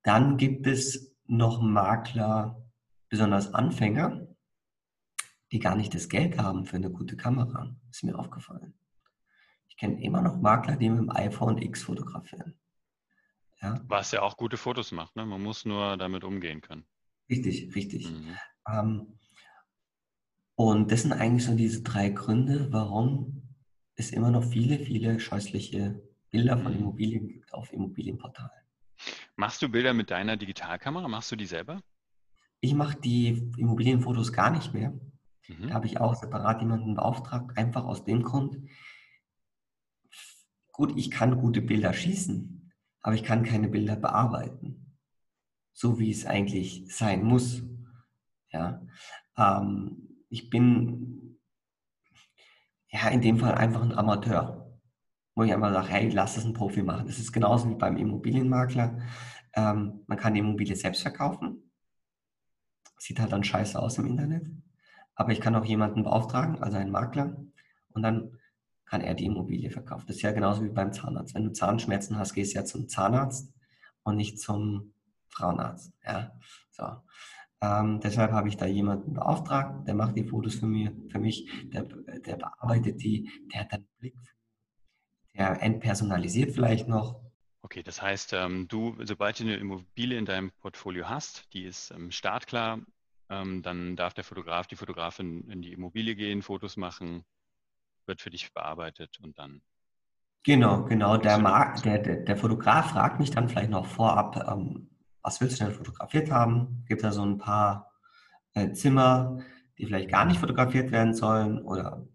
Dann gibt es noch Makler, besonders Anfänger, die gar nicht das Geld haben für eine gute Kamera. Ist mir aufgefallen. Ich kenne immer noch Makler, die mit dem iPhone X fotografieren. Ja. Was ja auch gute Fotos macht. Ne? Man muss nur damit umgehen können. Richtig, richtig. Mhm. Ähm, und das sind eigentlich so diese drei Gründe, warum es immer noch viele, viele scheußliche Bilder von mhm. Immobilien gibt auf Immobilienportalen. Machst du Bilder mit deiner Digitalkamera? Machst du die selber? Ich mache die Immobilienfotos gar nicht mehr. Mhm. Da habe ich auch separat jemanden beauftragt, einfach aus dem Grund, gut, ich kann gute Bilder schießen, aber ich kann keine Bilder bearbeiten, so wie es eigentlich sein muss. Ja, ähm, ich bin ja in dem Fall einfach ein Amateur, wo ich einfach sage, hey, lass es ein Profi machen. Das ist genauso wie beim Immobilienmakler. Ähm, man kann die Immobilie selbst verkaufen, Sieht halt dann scheiße aus im Internet. Aber ich kann auch jemanden beauftragen, also einen Makler, und dann kann er die Immobilie verkaufen. Das ist ja genauso wie beim Zahnarzt. Wenn du Zahnschmerzen hast, gehst du ja zum Zahnarzt und nicht zum Frauenarzt. Ja, so. Ähm, deshalb habe ich da jemanden beauftragt, der macht die Fotos für, mir, für mich, der, der bearbeitet die, der hat einen Blick, der entpersonalisiert vielleicht noch. Okay, das heißt, ähm, du, sobald du eine Immobilie in deinem Portfolio hast, die ist ähm, startklar, ähm, dann darf der Fotograf, die Fotografin in die Immobilie gehen, Fotos machen, wird für dich bearbeitet und dann. Genau, genau. Der, Markt, der, der, der, Fotograf fragt mich dann vielleicht noch vorab, ähm, was willst du denn fotografiert haben? Gibt da so ein paar äh, Zimmer, die vielleicht gar nicht fotografiert werden sollen oder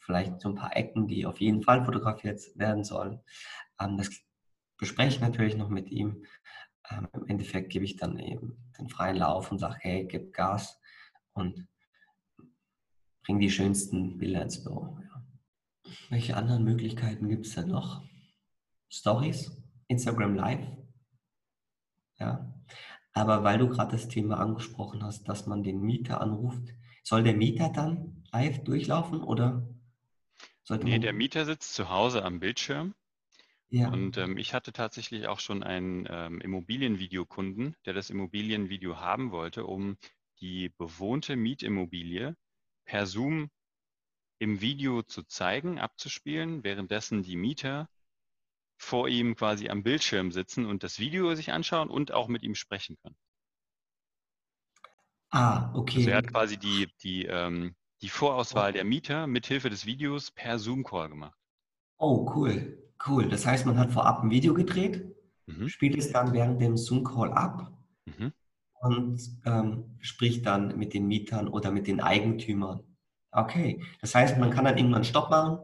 vielleicht so ein paar Ecken, die auf jeden Fall fotografiert werden sollen. Ähm, das bespreche ich natürlich noch mit ihm. Ähm, Im Endeffekt gebe ich dann eben den freien Lauf und sage, hey, gib Gas und bring die schönsten Bilder ins Büro. Welche anderen Möglichkeiten gibt es denn noch? Stories, Instagram Live. Ja. Aber weil du gerade das Thema angesprochen hast, dass man den Mieter anruft, soll der Mieter dann live durchlaufen oder sollte Nee, der Mieter sitzt zu Hause am Bildschirm ja. Und ähm, ich hatte tatsächlich auch schon einen ähm, Immobilienvideokunden, der das Immobilienvideo haben wollte, um die bewohnte Mietimmobilie per Zoom im Video zu zeigen, abzuspielen, währenddessen die Mieter vor ihm quasi am Bildschirm sitzen und das Video sich anschauen und auch mit ihm sprechen können. Ah, okay. Also er hat quasi die, die, ähm, die Vorauswahl der Mieter mithilfe des Videos per Zoom-Call gemacht. Oh, cool. Cool. Das heißt, man hat vorab ein Video gedreht, mhm. spielt es dann während dem Zoom-Call ab mhm. und ähm, spricht dann mit den Mietern oder mit den Eigentümern. Okay. Das heißt, man kann dann irgendwann Stopp machen,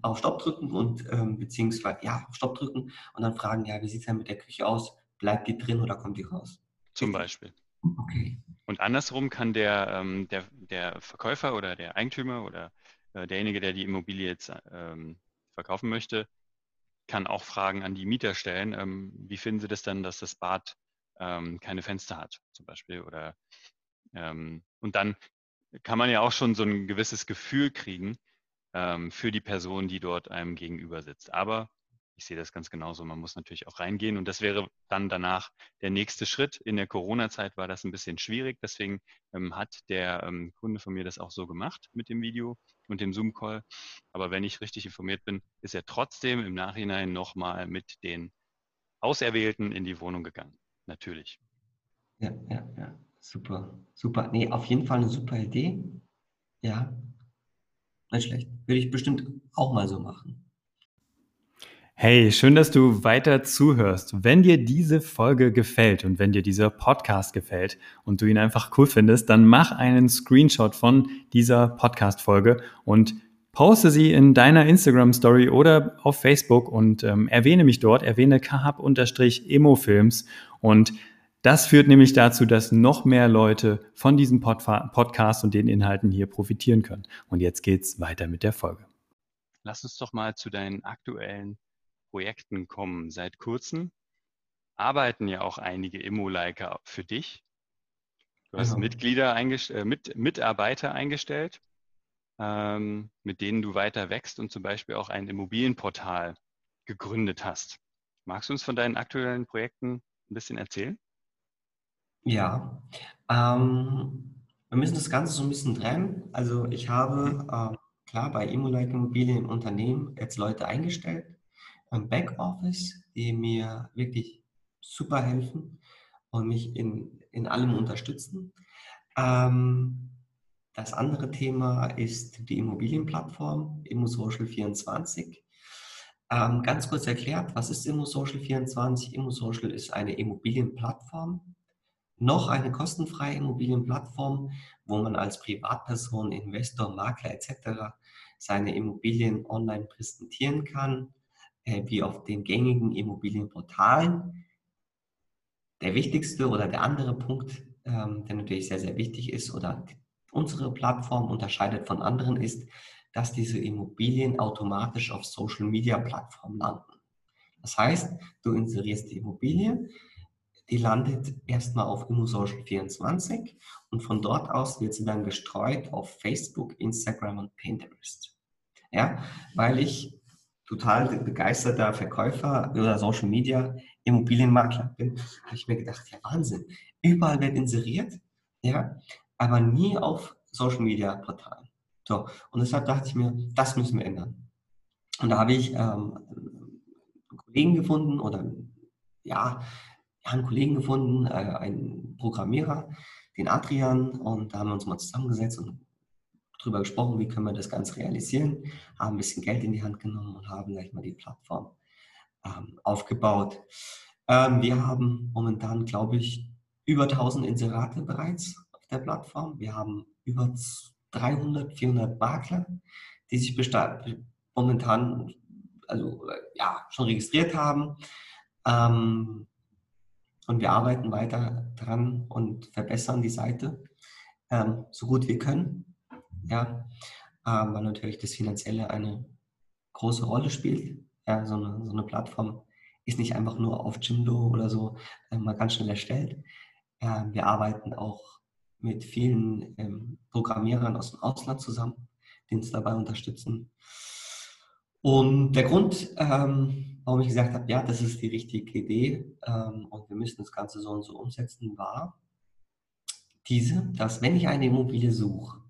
auf Stopp drücken und ähm, beziehungsweise ja, auf Stopp drücken und dann fragen, ja, wie sieht es denn mit der Küche aus? Bleibt die drin oder kommt die raus? Zum Beispiel. Okay. Und andersrum kann der, ähm, der, der Verkäufer oder der Eigentümer oder äh, derjenige, der die Immobilie jetzt ähm, verkaufen möchte, kann auch Fragen an die Mieter stellen. Ähm, wie finden Sie das dann, dass das Bad ähm, keine Fenster hat, zum Beispiel? Oder ähm, und dann kann man ja auch schon so ein gewisses Gefühl kriegen ähm, für die Person, die dort einem gegenüber sitzt. Aber ich sehe das ganz genauso. Man muss natürlich auch reingehen und das wäre dann danach der nächste Schritt. In der Corona-Zeit war das ein bisschen schwierig, deswegen ähm, hat der ähm, Kunde von mir das auch so gemacht mit dem Video und dem Zoom-Call. Aber wenn ich richtig informiert bin, ist er trotzdem im Nachhinein nochmal mit den Auserwählten in die Wohnung gegangen. Natürlich. Ja, ja, ja. Super, super. Nee, auf jeden Fall eine super Idee. Ja, nicht schlecht. Würde ich bestimmt auch mal so machen. Hey, schön, dass du weiter zuhörst. Wenn dir diese Folge gefällt und wenn dir dieser Podcast gefällt und du ihn einfach cool findest, dann mach einen Screenshot von dieser Podcast-Folge und poste sie in deiner Instagram-Story oder auf Facebook und ähm, erwähne mich dort, erwähne kahab-emofilms und das führt nämlich dazu, dass noch mehr Leute von diesem Pod Podcast und den Inhalten hier profitieren können. Und jetzt geht's weiter mit der Folge. Lass uns doch mal zu deinen aktuellen Projekten kommen. Seit kurzem arbeiten ja auch einige Immo-Liker für dich. Du hast genau. Mitglieder äh, mit, Mitarbeiter eingestellt, ähm, mit denen du weiter wächst und zum Beispiel auch ein Immobilienportal gegründet hast. Magst du uns von deinen aktuellen Projekten ein bisschen erzählen? Ja, ähm, wir müssen das Ganze so ein bisschen trennen. Also ich habe äh, klar bei Immolike Immobilien im Unternehmen jetzt Leute eingestellt, im Backoffice, die mir wirklich super helfen und mich in, in allem unterstützen. Ähm, das andere Thema ist die Immobilienplattform ImmoSocial24. Ähm, ganz kurz erklärt, was ist ImmoSocial24? ImmoSocial ist eine Immobilienplattform, noch eine kostenfreie Immobilienplattform, wo man als Privatperson, Investor, Makler etc. seine Immobilien online präsentieren kann äh, wie auf den gängigen Immobilienportalen. Der wichtigste oder der andere Punkt, ähm, der natürlich sehr, sehr wichtig ist oder unsere Plattform unterscheidet von anderen, ist, dass diese Immobilien automatisch auf Social-Media-Plattformen landen. Das heißt, du inserierst die Immobilie, die landet erstmal auf ImmoSocial24 und von dort aus wird sie dann gestreut auf Facebook, Instagram und Pinterest. Ja, weil ich total begeisterter Verkäufer oder Social Media Immobilienmakler bin, habe ich mir gedacht, ja Wahnsinn, überall wird inseriert, ja, aber nie auf Social Media Portalen. So, und deshalb dachte ich mir, das müssen wir ändern. Und da habe ich ähm, Kollegen gefunden oder ja, ja, einen Kollegen gefunden, äh, einen Programmierer, den Adrian, und da haben wir uns mal zusammengesetzt und drüber gesprochen, wie können wir das Ganze realisieren, haben ein bisschen Geld in die Hand genommen und haben gleich mal die Plattform ähm, aufgebaut. Ähm, wir haben momentan, glaube ich, über 1000 Inserate bereits auf der Plattform. Wir haben über 300, 400 Makler, die sich momentan also, ja, schon registriert haben. Ähm, und wir arbeiten weiter dran und verbessern die Seite ähm, so gut wir können ja, ähm, weil natürlich das Finanzielle eine große Rolle spielt. Ja, so eine, so eine Plattform ist nicht einfach nur auf Jimdo oder so äh, mal ganz schnell erstellt. Äh, wir arbeiten auch mit vielen ähm, Programmierern aus dem Ausland zusammen, die uns dabei unterstützen. Und der Grund, ähm, warum ich gesagt habe, ja, das ist die richtige Idee ähm, und wir müssen das Ganze so und so umsetzen, war diese, dass wenn ich eine Immobilie suche,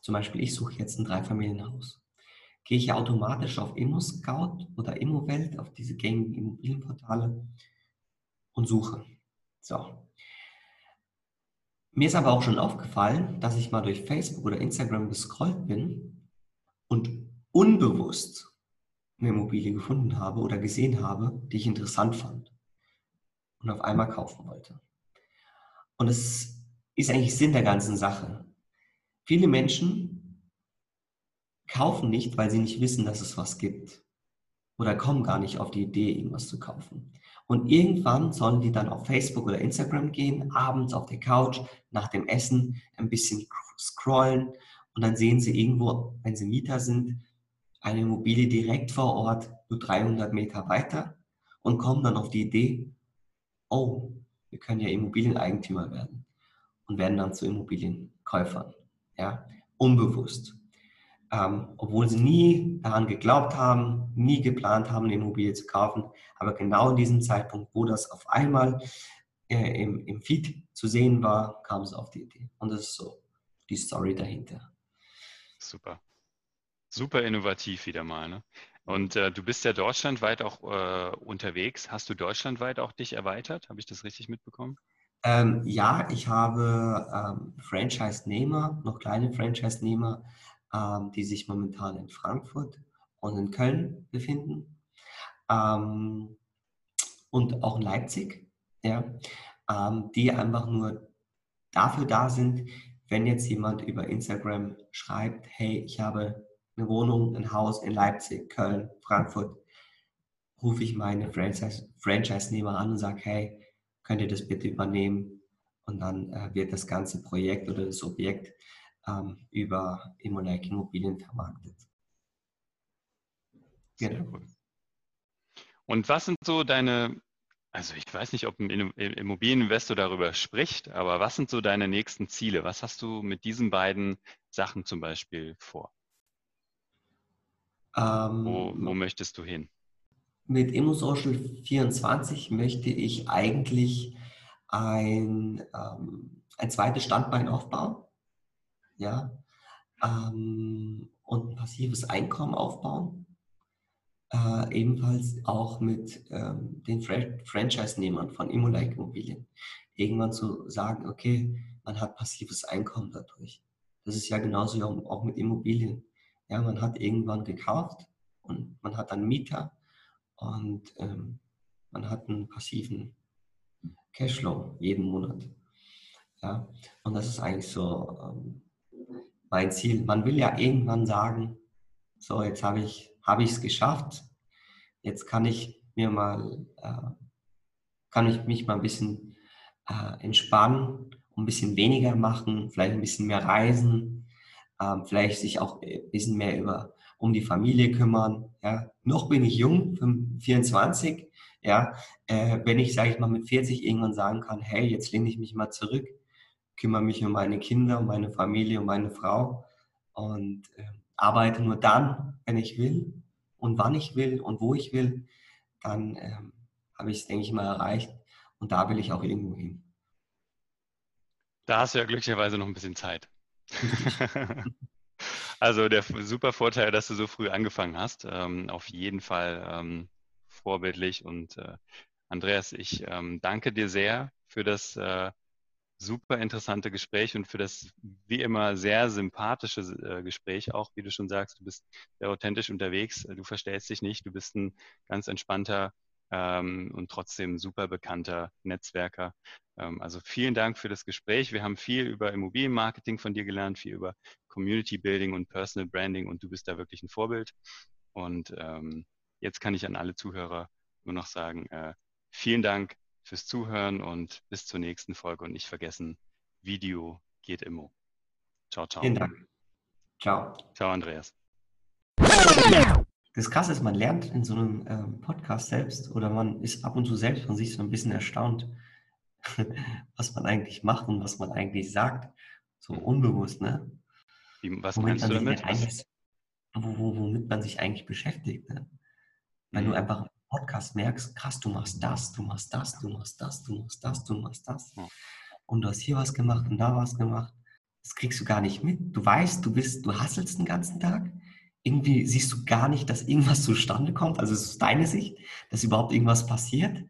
zum Beispiel, ich suche jetzt ein Dreifamilienhaus. Gehe ich automatisch auf ImmoScout oder ImmoWelt, auf diese gängigen Immobilienportale und suche. So. Mir ist aber auch schon aufgefallen, dass ich mal durch Facebook oder Instagram gescrollt bin und unbewusst eine Immobilie gefunden habe oder gesehen habe, die ich interessant fand und auf einmal kaufen wollte. Und es ist eigentlich Sinn der ganzen Sache. Viele Menschen kaufen nicht, weil sie nicht wissen, dass es was gibt. oder kommen gar nicht auf die Idee, irgendwas zu kaufen. Und irgendwann sollen die dann auf Facebook oder Instagram gehen, abends auf der Couch, nach dem Essen ein bisschen scrollen und dann sehen sie irgendwo, wenn sie Mieter sind, eine Immobilie direkt vor Ort, nur 300 Meter weiter und kommen dann auf die Idee, oh, wir können ja Immobilieneigentümer werden und werden dann zu Immobilienkäufern, ja, unbewusst ähm, obwohl sie nie daran geglaubt haben, nie geplant haben, eine Immobilie zu kaufen. Aber genau in diesem Zeitpunkt, wo das auf einmal äh, im, im Feed zu sehen war, kam sie auf die Idee. Und das ist so die Story dahinter. Super. Super innovativ wieder mal. Ne? Und äh, du bist ja deutschlandweit auch äh, unterwegs. Hast du deutschlandweit auch dich erweitert? Habe ich das richtig mitbekommen? Ähm, ja, ich habe ähm, Franchise-Nehmer, noch kleine Franchise-Nehmer ähm, die sich momentan in Frankfurt und in Köln befinden ähm, und auch in Leipzig, ja, ähm, die einfach nur dafür da sind, wenn jetzt jemand über Instagram schreibt, hey, ich habe eine Wohnung, ein Haus in Leipzig, Köln, Frankfurt, rufe ich meine Franchise-Nehmer an und sage, hey, könnt ihr das bitte übernehmen? Und dann äh, wird das ganze Projekt oder das Objekt ähm, über Immolike Immobilien vermarktet. Genau. Cool. Und was sind so deine, also ich weiß nicht, ob ein Immobilieninvestor darüber spricht, aber was sind so deine nächsten Ziele? Was hast du mit diesen beiden Sachen zum Beispiel vor? Ähm, wo, wo möchtest du hin? Mit ImmoSocial 24 möchte ich eigentlich ein, ähm, ein zweites Standbein aufbauen ja, ähm, und ein passives Einkommen aufbauen. Äh, ebenfalls auch mit ähm, den Fra Franchise-Nehmern von Immolike Immobilien. Irgendwann zu sagen, okay, man hat passives Einkommen dadurch. Das ist ja genauso auch mit Immobilien. Ja, man hat irgendwann gekauft und man hat einen Mieter und ähm, man hat einen passiven Cashflow jeden Monat. Ja, und das ist eigentlich so ähm, mein Ziel. Man will ja irgendwann sagen, so jetzt habe ich habe ich es geschafft. Jetzt kann ich mir mal äh, kann ich mich mal ein bisschen äh, entspannen, ein bisschen weniger machen, vielleicht ein bisschen mehr reisen, äh, vielleicht sich auch ein bisschen mehr über um die Familie kümmern. Ja, noch bin ich jung, 24. Ja, äh, wenn ich sage ich mal mit 40 irgendwann sagen kann, hey, jetzt lehne ich mich mal zurück kümmere mich um meine Kinder, um meine Familie, um meine Frau und äh, arbeite nur dann, wenn ich will und wann ich will und wo ich will, dann äh, habe ich es, denke ich mal, erreicht und da will ich auch irgendwo hin. Da hast du ja glücklicherweise noch ein bisschen Zeit. [laughs] also der super Vorteil, dass du so früh angefangen hast. Ähm, auf jeden Fall ähm, vorbildlich. Und äh, Andreas, ich ähm, danke dir sehr für das äh, super interessante Gespräch und für das wie immer sehr sympathische äh, Gespräch auch, wie du schon sagst, du bist sehr authentisch unterwegs, du verstellst dich nicht, du bist ein ganz entspannter ähm, und trotzdem super bekannter Netzwerker. Ähm, also vielen Dank für das Gespräch. Wir haben viel über Immobilienmarketing von dir gelernt, viel über Community Building und Personal Branding und du bist da wirklich ein Vorbild. Und ähm, jetzt kann ich an alle Zuhörer nur noch sagen, äh, vielen Dank fürs Zuhören und bis zur nächsten Folge. Und nicht vergessen, Video geht immer. Ciao, ciao. Vielen Dank. Ciao. Ciao, Andreas. Das Krasse ist, man lernt in so einem ähm, Podcast selbst oder man ist ab und zu selbst von sich so ein bisschen erstaunt, [laughs] was man eigentlich macht und was man eigentlich sagt. So unbewusst, ne? Wie, was womit meinst du damit? womit man sich eigentlich beschäftigt. Ne? Weil mhm. du einfach Podcast merkst, krass, du machst das, du machst das, du machst das, du machst das, du machst das. Und du hast hier was gemacht und da was gemacht. Das kriegst du gar nicht mit. Du weißt, du bist, du hasselst den ganzen Tag. Irgendwie siehst du gar nicht, dass irgendwas zustande kommt. Also es ist deine Sicht, dass überhaupt irgendwas passiert.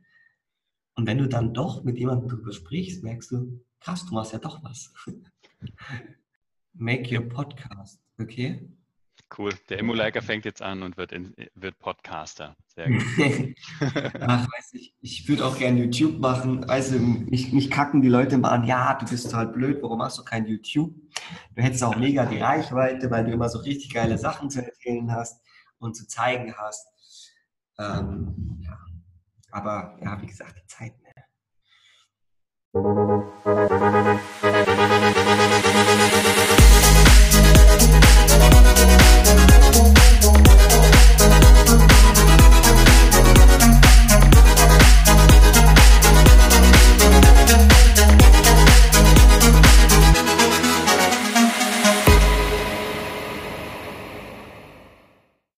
Und wenn du dann doch mit jemandem darüber sprichst, merkst du, krass, du machst ja doch was. [laughs] Make your podcast, okay? Cool. Der Emulaker fängt jetzt an und wird, in, wird Podcaster. Sehr gut. [laughs] Ach, weiß ich, ich würde auch gerne YouTube machen. Also mich, mich kacken die Leute immer an, ja, du bist halt blöd, warum machst du kein YouTube? Du hättest auch mega die Reichweite, weil du immer so richtig geile Sachen zu erzählen hast und zu zeigen hast. Ähm, ja. Aber ja, wie gesagt, die Zeit. Ne?